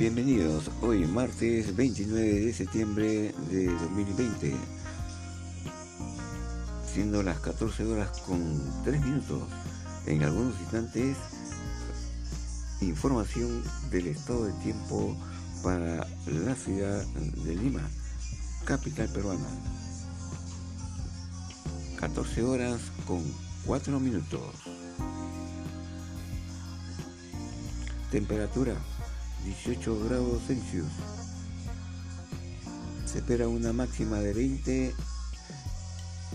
Bienvenidos, hoy martes 29 de septiembre de 2020, siendo las 14 horas con 3 minutos. En algunos instantes, información del estado de tiempo para la ciudad de Lima, capital peruana. 14 horas con 4 minutos. Temperatura 18 grados Celsius. Se espera una máxima de 20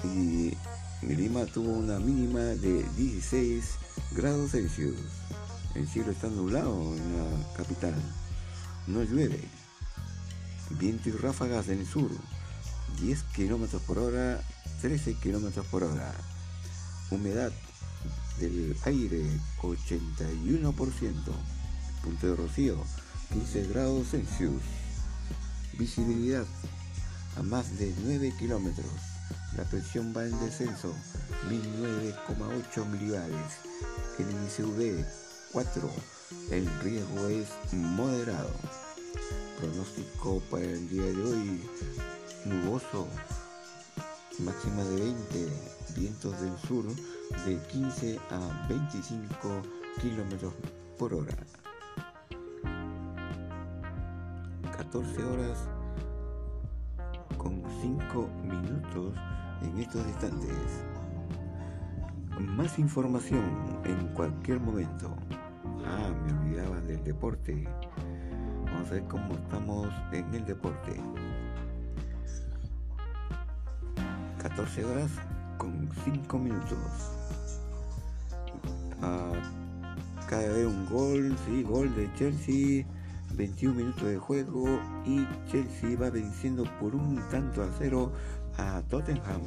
y Lima tuvo una mínima de 16 grados Celsius. El cielo está nublado en la capital. No llueve. Viento y ráfagas del sur. 10 kilómetros por hora, 13 kilómetros por hora. Humedad del aire 81% punto de rocío, 15 grados Celsius. Visibilidad a más de 9 kilómetros. La presión va en descenso, 1009,8 milibares. El UV 4. El riesgo es moderado. Pronóstico para el día de hoy, nuboso, máxima de 20, vientos del sur de 15 a 25 kilómetros por hora. 14 horas con 5 minutos en estos instantes. Más información en cualquier momento. Ah, me olvidaba del deporte. Vamos a ver cómo estamos en el deporte. 14 horas con 5 minutos. Ah, haber un gol, sí, gol de Chelsea 21 minutos de juego y Chelsea va venciendo por un tanto a cero a Tottenham.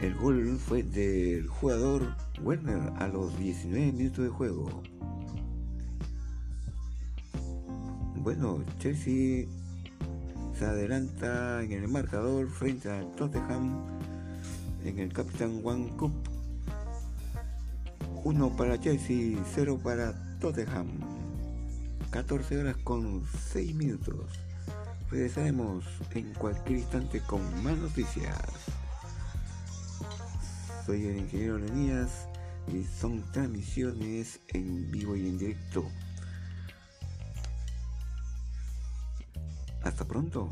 El gol fue del jugador Werner a los 19 minutos de juego. Bueno, Chelsea se adelanta en el marcador frente a Tottenham en el Capitán One Cup. Uno para Chelsea, cero para Tottenham. 14 horas con 6 minutos. Regresaremos en cualquier instante con más noticias. Soy el ingeniero Lenías y son transmisiones en vivo y en directo. Hasta pronto.